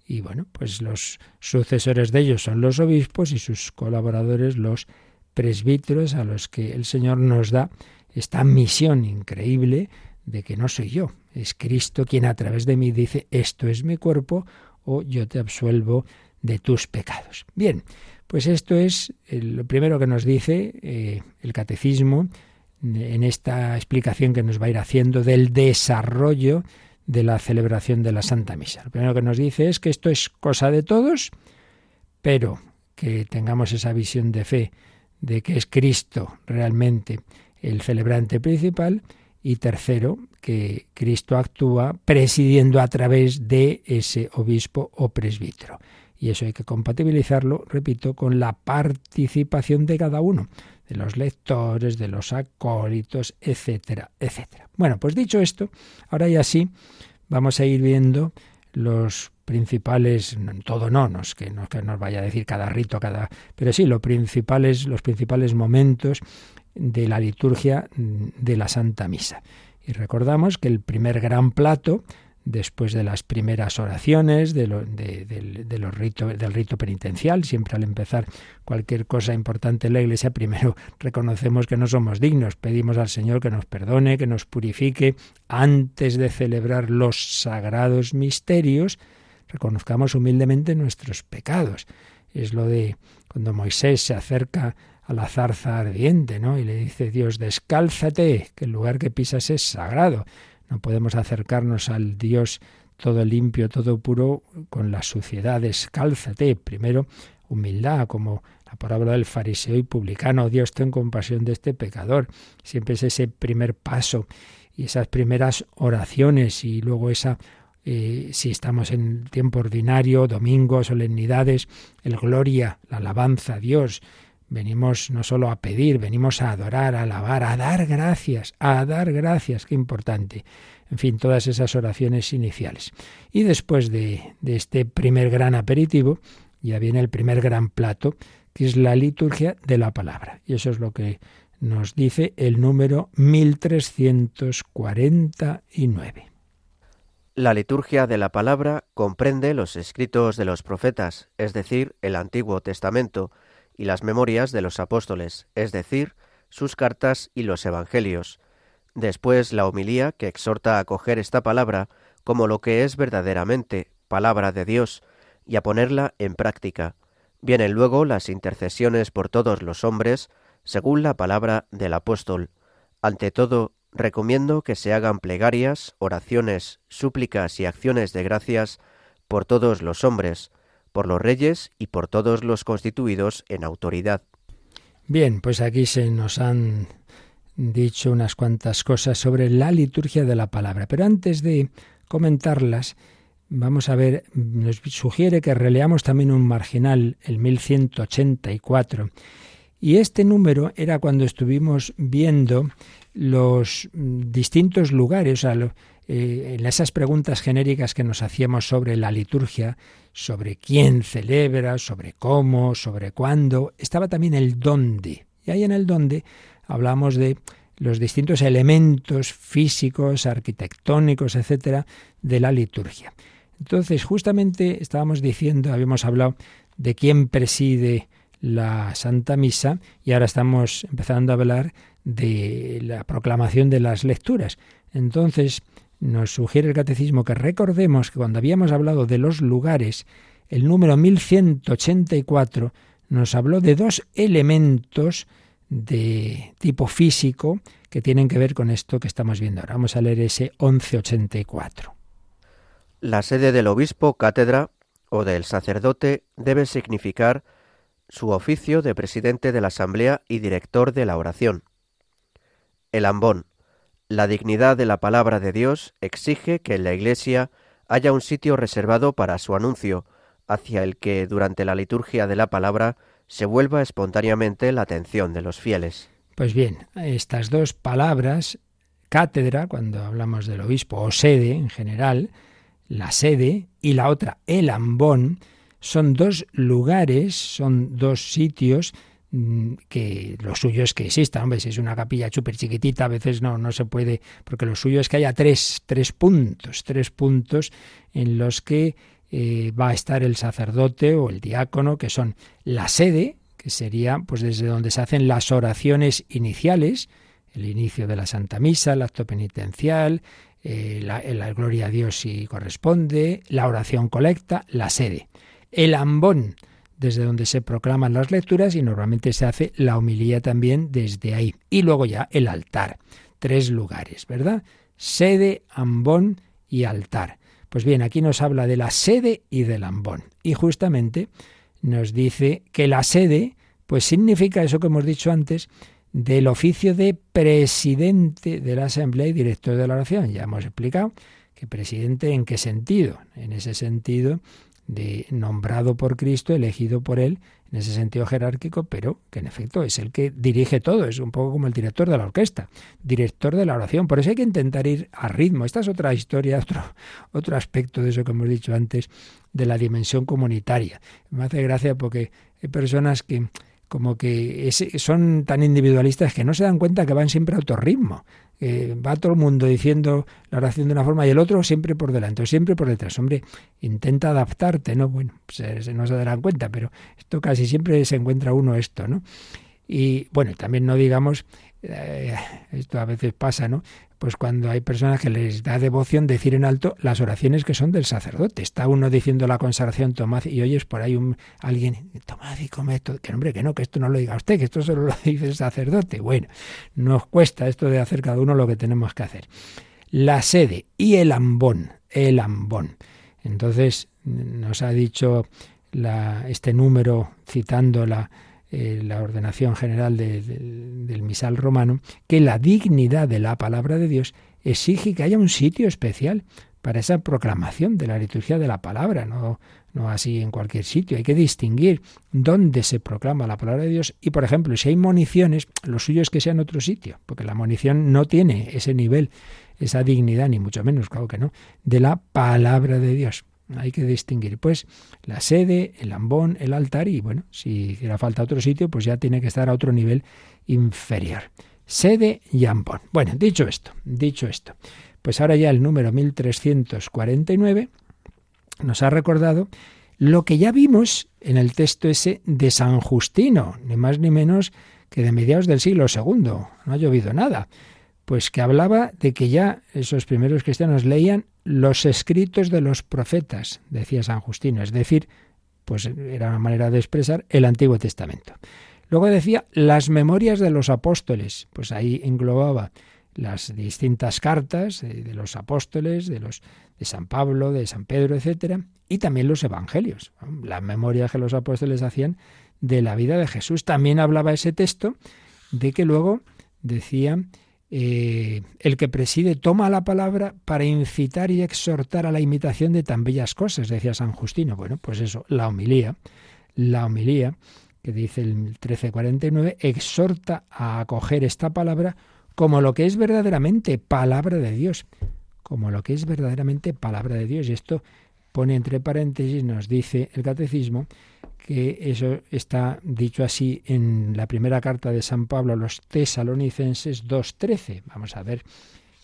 Y bueno, pues los sucesores de ellos son los obispos y sus colaboradores los presbíteros a los que el Señor nos da esta misión increíble de que no soy yo, es Cristo quien a través de mí dice, esto es mi cuerpo o yo te absuelvo de tus pecados. Bien, pues esto es lo primero que nos dice eh, el catecismo en esta explicación que nos va a ir haciendo del desarrollo de la celebración de la Santa Misa. Lo primero que nos dice es que esto es cosa de todos, pero que tengamos esa visión de fe de que es Cristo realmente el celebrante principal y tercero, que Cristo actúa presidiendo a través de ese obispo o presbítero. Y eso hay que compatibilizarlo, repito, con la participación de cada uno, de los lectores, de los acólitos, etcétera, etcétera. Bueno, pues dicho esto, ahora ya sí vamos a ir viendo los principales, todo no, no que no que nos vaya a decir cada rito, cada, pero sí los principales, los principales momentos de la liturgia de la Santa Misa. Y recordamos que el primer gran plato, después de las primeras oraciones, de, de, los del rito penitencial, siempre al empezar cualquier cosa importante en la Iglesia, primero reconocemos que no somos dignos, pedimos al Señor que nos perdone, que nos purifique, antes de celebrar los sagrados misterios, reconozcamos humildemente nuestros pecados. Es lo de cuando Moisés se acerca a la zarza ardiente, ¿no? Y le dice Dios, descálzate, que el lugar que pisas es sagrado. No podemos acercarnos al Dios todo limpio, todo puro, con la suciedad. Descálzate. Primero, humildad, como la palabra del fariseo y publicano. Dios, ten compasión de este pecador. Siempre es ese primer paso. y esas primeras oraciones y luego esa eh, si estamos en tiempo ordinario, domingo, solemnidades, el gloria, la alabanza a Dios. Venimos no solo a pedir, venimos a adorar, a alabar, a dar gracias, a dar gracias, qué importante. En fin, todas esas oraciones iniciales. Y después de, de este primer gran aperitivo, ya viene el primer gran plato, que es la liturgia de la palabra. Y eso es lo que nos dice el número 1349. La liturgia de la palabra comprende los escritos de los profetas, es decir, el Antiguo Testamento, y las memorias de los apóstoles, es decir, sus cartas y los evangelios. Después la homilía que exhorta a coger esta palabra como lo que es verdaderamente palabra de Dios y a ponerla en práctica. Vienen luego las intercesiones por todos los hombres, según la palabra del apóstol. Ante todo, recomiendo que se hagan plegarias, oraciones, súplicas y acciones de gracias por todos los hombres, por los reyes y por todos los constituidos en autoridad. Bien, pues aquí se nos han dicho unas cuantas cosas sobre la liturgia de la palabra, pero antes de comentarlas, vamos a ver, nos sugiere que releamos también un marginal, el 1184, y este número era cuando estuvimos viendo los distintos lugares, o sea, eh, en esas preguntas genéricas que nos hacíamos sobre la liturgia, sobre quién celebra, sobre cómo, sobre cuándo, estaba también el dónde. Y ahí en el dónde hablamos de los distintos elementos físicos, arquitectónicos, etcétera, de la liturgia. Entonces, justamente estábamos diciendo, habíamos hablado de quién preside la Santa Misa y ahora estamos empezando a hablar de la proclamación de las lecturas. Entonces, nos sugiere el catecismo que recordemos que cuando habíamos hablado de los lugares, el número 1184 nos habló de dos elementos de tipo físico que tienen que ver con esto que estamos viendo ahora. Vamos a leer ese 1184. La sede del obispo, cátedra o del sacerdote debe significar su oficio de presidente de la asamblea y director de la oración. El ambón. La dignidad de la palabra de Dios exige que en la Iglesia haya un sitio reservado para su anuncio, hacia el que durante la liturgia de la palabra se vuelva espontáneamente la atención de los fieles. Pues bien, estas dos palabras, cátedra, cuando hablamos del obispo, o sede en general, la sede, y la otra, el ambón, son dos lugares, son dos sitios que lo suyo es que existan. Hombre, si es una capilla súper chiquitita, a veces no, no se puede, porque lo suyo es que haya tres, tres puntos, tres puntos en los que eh, va a estar el sacerdote o el diácono, que son la sede, que sería pues desde donde se hacen las oraciones iniciales, el inicio de la Santa Misa, el acto penitencial, eh, la, la gloria a Dios si corresponde, la oración colecta, la sede el ambón, desde donde se proclaman las lecturas y normalmente se hace la homilía también desde ahí. Y luego ya el altar. Tres lugares, ¿verdad? Sede, ambón y altar. Pues bien, aquí nos habla de la sede y del ambón. Y justamente nos dice que la sede, pues significa eso que hemos dicho antes, del oficio de presidente de la asamblea y director de la oración. Ya hemos explicado que presidente en qué sentido. En ese sentido de nombrado por Cristo, elegido por Él, en ese sentido jerárquico, pero que en efecto es el que dirige todo, es un poco como el director de la orquesta, director de la oración. Por eso hay que intentar ir a ritmo. Esta es otra historia, otro, otro aspecto de eso que hemos dicho antes, de la dimensión comunitaria. Me hace gracia porque hay personas que como que son tan individualistas que no se dan cuenta que van siempre a otro ritmo. va todo el mundo diciendo la oración de una forma y el otro siempre por delante o siempre por detrás. Hombre, intenta adaptarte, ¿no? Bueno, se, no se darán cuenta, pero esto casi siempre se encuentra uno esto, ¿no? Y bueno, también no digamos, eh, esto a veces pasa, ¿no? Pues cuando hay personas que les da devoción decir en alto las oraciones que son del sacerdote. Está uno diciendo la consagración, tomad, y oyes por ahí un, alguien, tomad y comed, que hombre, que no, que esto no lo diga usted, que esto solo lo dice el sacerdote. Bueno, nos cuesta esto de hacer cada uno lo que tenemos que hacer. La sede y el ambón, el ambón. Entonces, nos ha dicho este número, citando la, eh, la ordenación general del misal romano, que la dignidad de la palabra de Dios exige que haya un sitio especial para esa proclamación de la liturgia de la palabra, no, no así en cualquier sitio. Hay que distinguir dónde se proclama la palabra de Dios y, por ejemplo, si hay municiones, lo suyo es que sea en otro sitio, porque la munición no tiene ese nivel, esa dignidad, ni mucho menos, claro que no, de la palabra de Dios. Hay que distinguir, pues, la sede, el ambón, el altar y, bueno, si hiciera falta otro sitio, pues ya tiene que estar a otro nivel inferior. Sede y ambón. Bueno, dicho esto, dicho esto, pues ahora ya el número 1349 nos ha recordado lo que ya vimos en el texto ese de San Justino, ni más ni menos que de mediados del siglo II. No ha llovido nada. Pues que hablaba de que ya esos primeros cristianos leían los escritos de los profetas, decía San Justino, es decir, pues era una manera de expresar el Antiguo Testamento. Luego decía las memorias de los apóstoles, pues ahí englobaba las distintas cartas de, los apóstoles, de los de San Pablo, de San Pedro, etcétera, y también los evangelios, las memorias que los apóstoles hacían de la vida de Jesús. También hablaba ese texto de que luego decía eh, el que preside toma la palabra para incitar y exhortar a la imitación de tan bellas cosas, decía San Justino. Bueno, pues eso, la homilía, la homilía, que dice el 1349, exhorta a acoger esta palabra como lo que es verdaderamente palabra de Dios, como lo que es verdaderamente palabra de Dios. Y esto pone entre paréntesis, nos dice el catecismo, que eso está dicho así en la primera carta de San Pablo a los tesalonicenses 2.13. Vamos a ver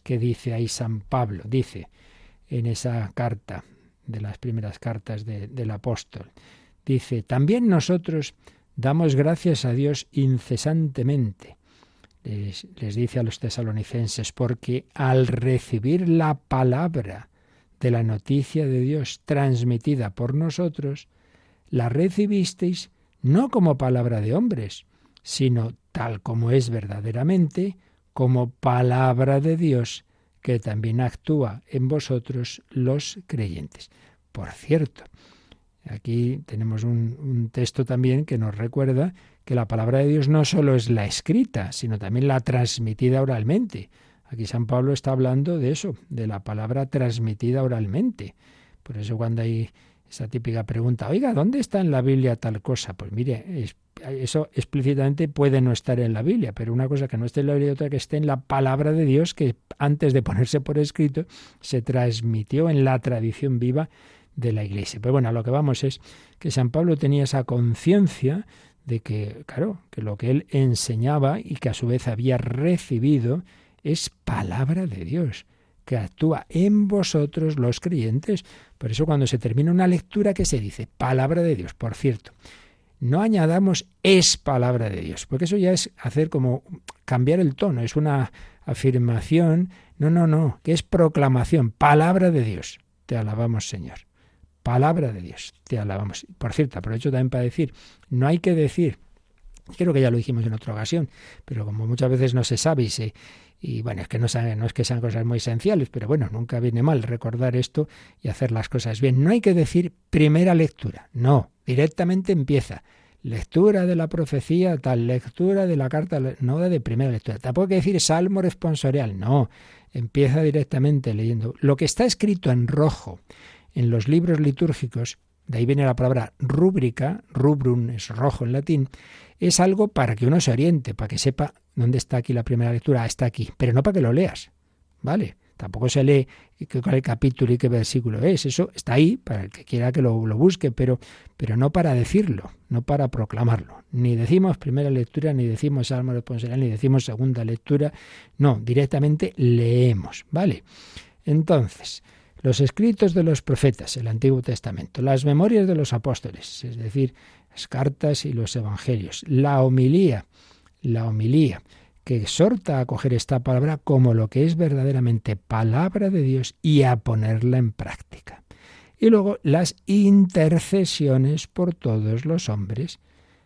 qué dice ahí San Pablo. Dice en esa carta, de las primeras cartas del apóstol, dice, también nosotros damos gracias a Dios incesantemente. Les, les dice a los tesalonicenses, porque al recibir la palabra de la noticia de Dios transmitida por nosotros, la recibisteis no como palabra de hombres, sino tal como es verdaderamente, como palabra de Dios, que también actúa en vosotros los creyentes. Por cierto, aquí tenemos un, un, texto también que nos recuerda que la palabra de Dios no solo es la escrita, sino también la transmitida oralmente. Aquí San Pablo está hablando de eso, de la palabra transmitida oralmente. Por eso cuando hay esa típica pregunta, oiga, ¿dónde está en la Biblia tal cosa? Pues mire, eso explícitamente puede no estar en la Biblia, pero una cosa que no esté en la Biblia y otra que esté en la palabra de Dios, que antes de ponerse por escrito se transmitió en la tradición viva de la Iglesia. Pues bueno, a lo que vamos es que San Pablo tenía esa conciencia de que, claro, que lo que él enseñaba y que a su vez había recibido es palabra de Dios que actúa en vosotros los creyentes. Por eso cuando se termina una lectura, ¿qué se dice? Palabra de Dios. Por cierto, no añadamos es palabra de Dios, porque eso ya es hacer como cambiar el tono, es una afirmación. No, no, no, que es proclamación, palabra de Dios. Te alabamos, Señor. Palabra de Dios, te alabamos. Por cierto, aprovecho también para decir, no hay que decir, creo que ya lo dijimos en otra ocasión, pero como muchas veces no se sabe y se, y bueno, es que no, no es que sean cosas muy esenciales, pero bueno, nunca viene mal recordar esto y hacer las cosas bien. No hay que decir primera lectura, no, directamente empieza. Lectura de la profecía, tal, lectura de la carta, no de primera lectura. Tampoco hay que decir salmo responsorial, no. Empieza directamente leyendo. Lo que está escrito en rojo en los libros litúrgicos, de ahí viene la palabra rúbrica, rubrum es rojo en latín, es algo para que uno se oriente, para que sepa dónde está aquí la primera lectura, ah, está aquí, pero no para que lo leas, ¿vale? Tampoco se lee cuál capítulo y qué versículo es, eso está ahí para el que quiera que lo, busque, pero, pero no para decirlo, no para proclamarlo. Ni decimos primera lectura, ni decimos salmo responsorial, ni decimos segunda lectura, no, directamente leemos, ¿vale? Entonces, los escritos de los profetas, el Antiguo Testamento, las memorias de los apóstoles, es decir, las cartas y los evangelios, la homilía, la homilía, que exhorta a coger esta palabra como lo que es verdaderamente palabra de Dios y a ponerla en práctica. Y luego las intercesiones por todos los hombres,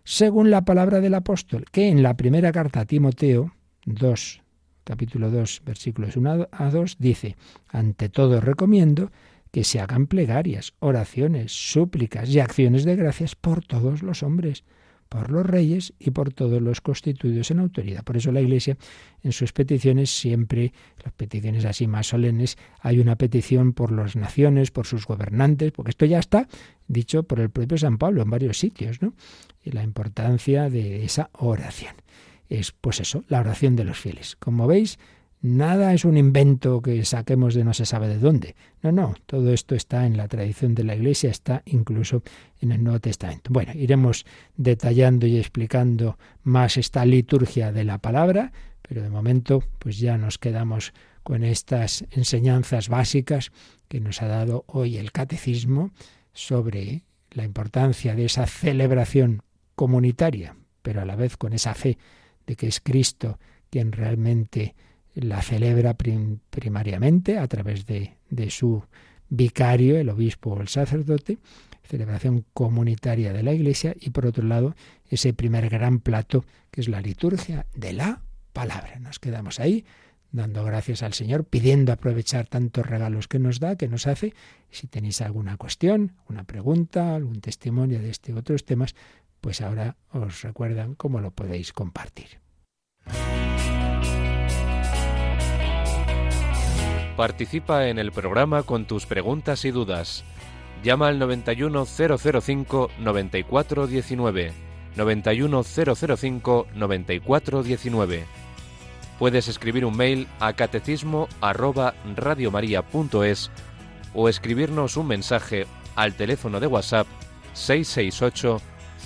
según la palabra del apóstol, que en la primera carta a Timoteo 2, capítulo 2, versículos 1 a 2, dice, ante todo recomiendo que se hagan plegarias, oraciones, súplicas y acciones de gracias por todos los hombres, por los reyes y por todos los constituidos en autoridad. Por eso la Iglesia en sus peticiones siempre, las peticiones así más solemnes, hay una petición por las naciones, por sus gobernantes, porque esto ya está dicho por el propio San Pablo en varios sitios, ¿no? Y la importancia de esa oración. Es pues eso, la oración de los fieles. Como veis, Nada es un invento que saquemos de no se sabe de dónde. No, no, todo esto está en la tradición de la Iglesia, está incluso en el Nuevo Testamento. Bueno, iremos detallando y explicando más esta liturgia de la palabra, pero de momento pues ya nos quedamos con estas enseñanzas básicas que nos ha dado hoy el catecismo sobre la importancia de esa celebración comunitaria, pero a la vez con esa fe de que es Cristo quien realmente la celebra primariamente a través de, de su vicario, el obispo o el sacerdote, celebración comunitaria de la Iglesia y por otro lado ese primer gran plato que es la liturgia de la palabra. Nos quedamos ahí dando gracias al Señor, pidiendo aprovechar tantos regalos que nos da, que nos hace. Si tenéis alguna cuestión, una pregunta, algún testimonio de este u otros temas, pues ahora os recuerdan cómo lo podéis compartir. Participa en el programa con tus preguntas y dudas. Llama al 91005 9419. 91005 9419. Puedes escribir un mail a catecismo arroba o escribirnos un mensaje al teléfono de WhatsApp 668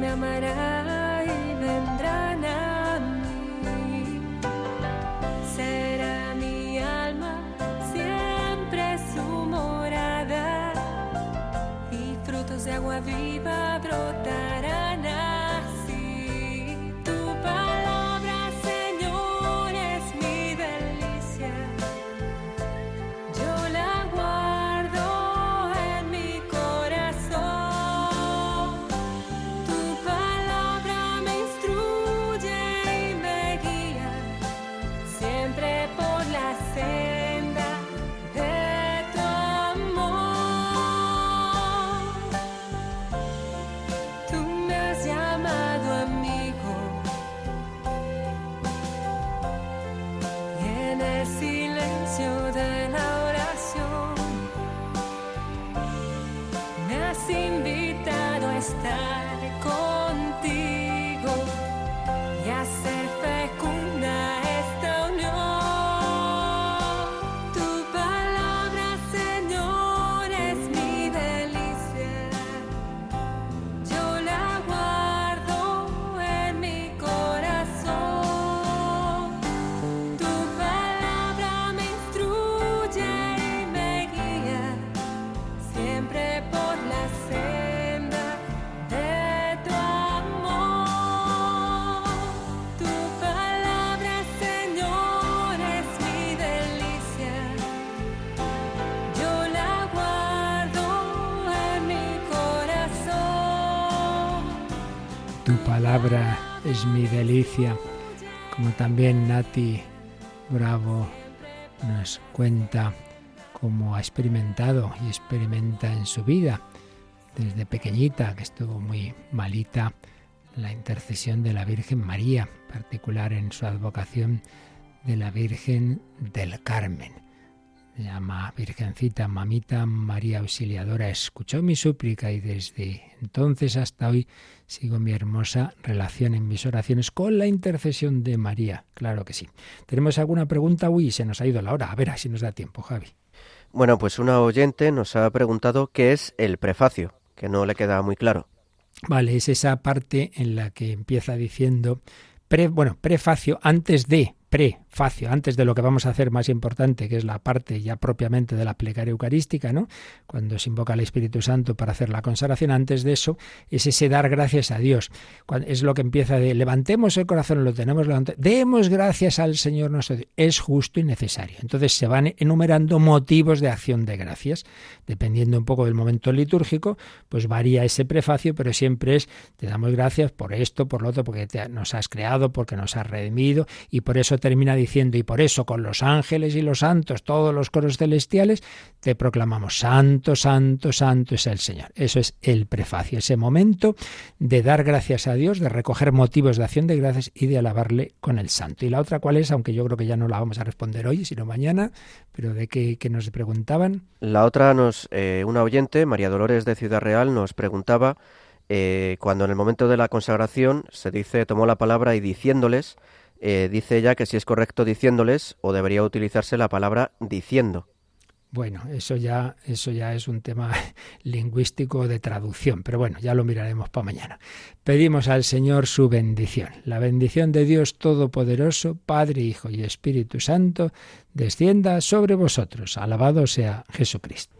me amará palabra es mi delicia, como también Nati Bravo nos cuenta cómo ha experimentado y experimenta en su vida desde pequeñita, que estuvo muy malita, la intercesión de la Virgen María, particular en su advocación de la Virgen del Carmen. Se llama Virgencita, Mamita María Auxiliadora, escuchó mi súplica y desde entonces hasta hoy sigo mi hermosa relación en mis oraciones con la intercesión de María. Claro que sí. ¿Tenemos alguna pregunta? Uy, se nos ha ido la hora. A ver, si nos da tiempo, Javi. Bueno, pues una oyente nos ha preguntado qué es el prefacio, que no le queda muy claro. Vale, es esa parte en la que empieza diciendo, pre, bueno, prefacio antes de, prefacio, antes de lo que vamos a hacer más importante, que es la parte ya propiamente de la plegaria eucarística, ¿no? Cuando se invoca al Espíritu Santo para hacer la consagración, antes de eso es ese dar gracias a Dios. es lo que empieza de levantemos el corazón, lo tenemos levantado, demos gracias al Señor nuestro Dios. Es justo y necesario. Entonces se van enumerando motivos de acción de gracias. Dependiendo un poco del momento litúrgico, pues varía ese prefacio, pero siempre es te damos gracias por esto, por lo otro, porque nos has creado, porque nos has redimido y por eso termina diciendo, y por eso con los ángeles y los santos, todos los coros celestiales, te proclamamos, santo, santo, santo es el Señor. Eso es el prefacio, ese momento de dar gracias a Dios, de recoger motivos de acción de gracias y de alabarle con el santo. Y la otra cuál es, aunque yo creo que ya no la vamos a responder hoy, sino mañana, pero de qué, nos preguntaban. La otra nos, eh, una oyente, María Dolores de Ciudad Real, nos preguntaba eh, cuando en el momento de la consagración se dice, tomó la palabra y diciéndoles, eh, dice ella que si es correcto diciéndoles o debería utilizarse la palabra diciendo. Bueno, eso ya, eso ya es un tema lingüístico de traducción, pero bueno, ya lo miraremos para mañana. Pedimos al Señor su bendición. La bendición de Dios Todopoderoso, Padre, Hijo y Espíritu Santo, descienda sobre vosotros. Alabado sea Jesucristo.